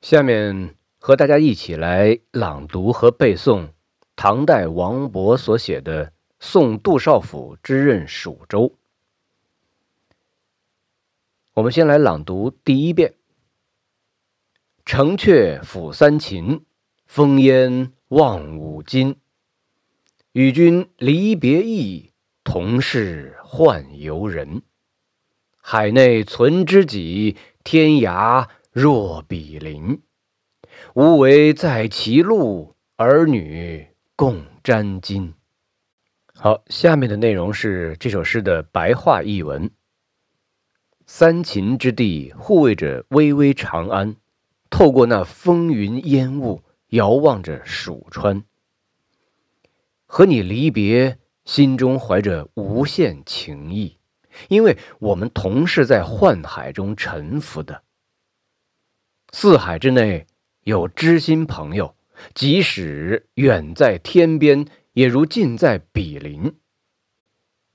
下面和大家一起来朗读和背诵唐代王勃所写的《送杜少府之任蜀州》。我们先来朗读第一遍：“城阙辅三秦，烽烟望五津。与君离别意，同是宦游人。海内存知己，天涯。”若比邻，无为在歧路，儿女共沾巾。好，下面的内容是这首诗的白话译文。三秦之地护卫着巍巍长安，透过那风云烟雾，遥望着蜀川。和你离别，心中怀着无限情意，因为我们同是在宦海中沉浮的。四海之内有知心朋友，即使远在天边，也如近在比邻。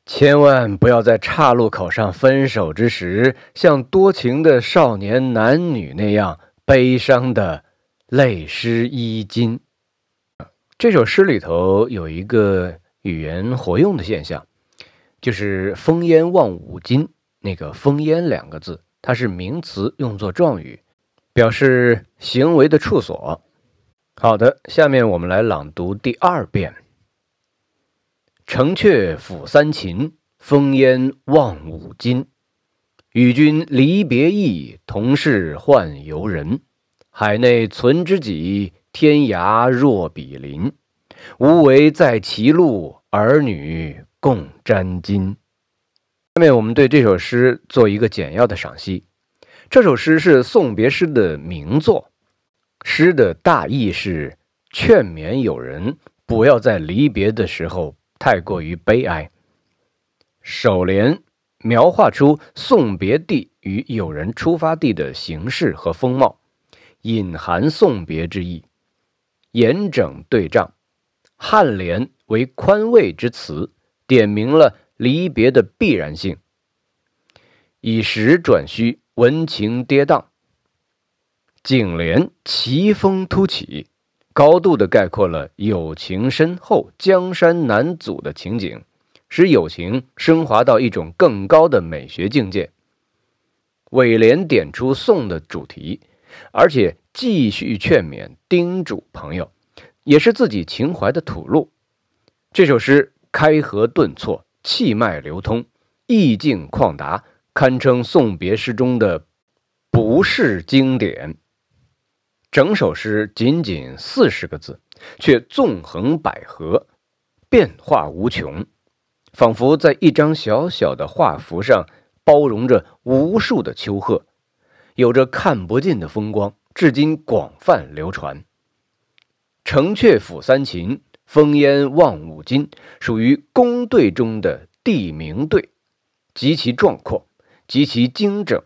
千万不要在岔路口上分手之时，像多情的少年男女那样悲伤的泪湿衣襟。这首诗里头有一个语言活用的现象，就是“烽烟望五津”。那个“烽烟”两个字，它是名词，用作状语。表示行为的处所。好的，下面我们来朗读第二遍：“城阙辅三秦，烽烟望五津。与君离别意，同是宦游人。海内存知己，天涯若比邻。无为在歧路，儿女共沾巾。”下面我们对这首诗做一个简要的赏析。这首诗是送别诗的名作，诗的大意是劝勉友人不要在离别的时候太过于悲哀。首联描画出送别地与友人出发地的形式和风貌，隐含送别之意，严整对仗。颔联为宽慰之词，点明了离别的必然性。以实转虚。文情跌宕，颈联奇峰突起，高度的概括了友情深厚、江山难阻的情景，使友情升华到一种更高的美学境界。尾联点出颂的主题，而且继续劝勉叮嘱朋友，也是自己情怀的吐露。这首诗开合顿挫，气脉流通，意境旷达。堪称送别诗中的不世经典。整首诗仅仅四十个字，却纵横捭阖，变化无穷，仿佛在一张小小的画幅上包容着无数的丘壑，有着看不尽的风光，至今广泛流传。城阙辅三秦，烽烟望五津，属于宫队中的地名队，极其壮阔。极其精整。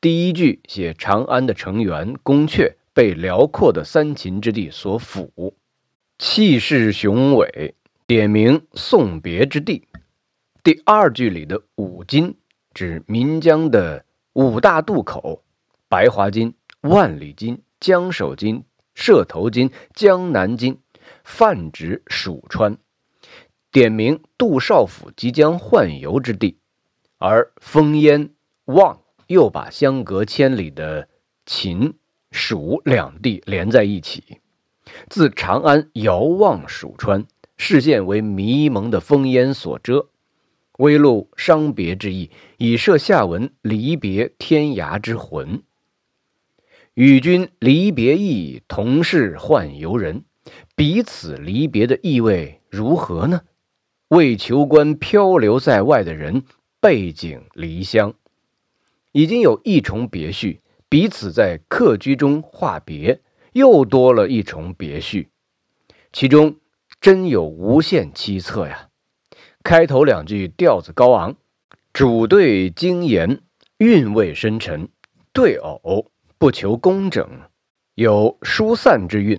第一句写长安的城垣宫阙被辽阔的三秦之地所抚，气势雄伟，点明送别之地。第二句里的五津指岷江的五大渡口：白华津、万里津、江首津、射头津、江南津，泛指蜀川，点明杜少府即将宦游之地。而烽烟望又把相隔千里的秦、蜀两地连在一起，自长安遥望蜀川，视线为迷蒙的烽烟所遮，微露伤别之意，以设下文离别天涯之魂。与君离别意，同是宦游人，彼此离别的意味如何呢？为求官漂流在外的人。背井离乡，已经有一重别绪，彼此在客居中话别，又多了一重别绪，其中真有无限凄恻呀！开头两句调子高昂，主对精严，韵味深沉；对偶不求工整，有疏散之韵。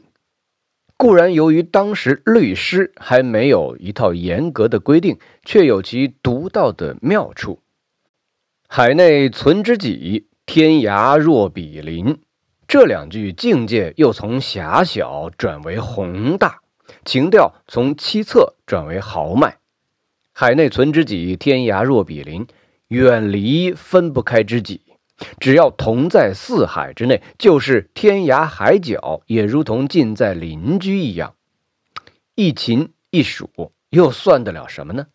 固然，由于当时律诗还没有一套严格的规定，却有其独到的妙处。海内存知己，天涯若比邻。这两句境界又从狭小转为宏大，情调从凄恻转为豪迈。海内存知己，天涯若比邻。远离分不开知己，只要同在四海之内，就是天涯海角，也如同近在邻居一样。一秦一蜀，又算得了什么呢？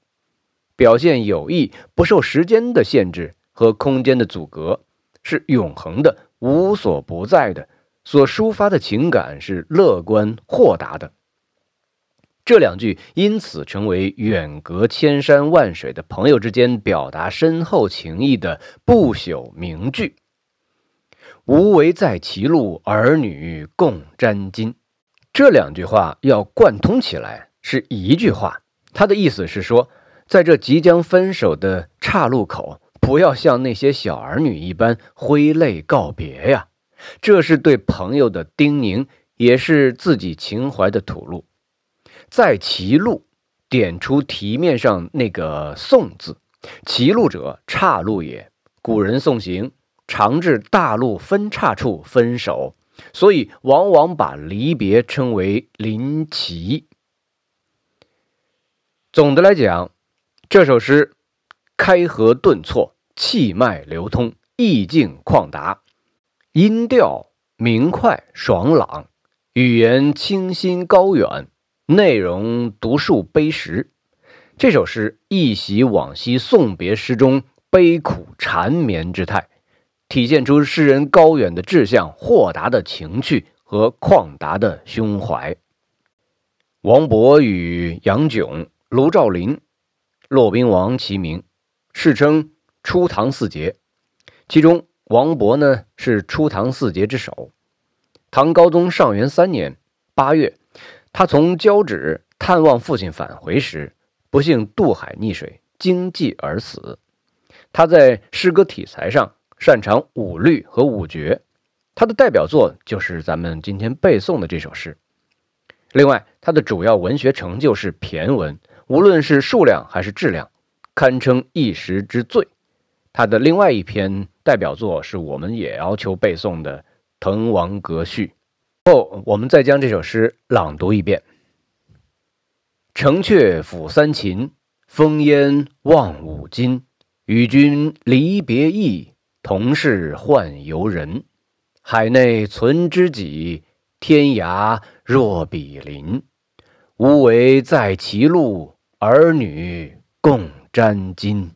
表现友谊不受时间的限制和空间的阻隔，是永恒的、无所不在的。所抒发的情感是乐观豁达的。这两句因此成为远隔千山万水的朋友之间表达深厚情谊的不朽名句。无为在歧路，儿女共沾巾。这两句话要贯通起来是一句话，它的意思是说，在这即将分手的岔路口，不要像那些小儿女一般挥泪告别呀。这是对朋友的叮咛，也是自己情怀的吐露。在歧路，点出题面上那个“送”字。歧路者，岔路也。古人送行，常至大路分岔处分手，所以往往把离别称为临歧。总的来讲，这首诗开合顿挫，气脉流通，意境旷达，音调明快爽朗，语言清新高远。内容独树悲石，这首诗一袭往昔送别诗中悲苦缠绵之态，体现出诗人高远的志向、豁达的情趣和旷达的胸怀。王勃与杨炯、卢照邻、骆宾王齐名，世称初唐四杰。其中，王勃呢是初唐四杰之首。唐高宗上元三年八月。他从交趾探望父亲返回时，不幸渡海溺水，惊悸而死。他在诗歌题材上擅长五律和五绝，他的代表作就是咱们今天背诵的这首诗。另外，他的主要文学成就是骈文，无论是数量还是质量，堪称一时之最。他的另外一篇代表作是我们也要求背诵的《滕王阁序》。后，我们再将这首诗朗读一遍：“城阙辅三秦，烽烟望五津。与君离别意，同是宦游人。海内存知己，天涯若比邻。无为在歧路，儿女共沾巾。”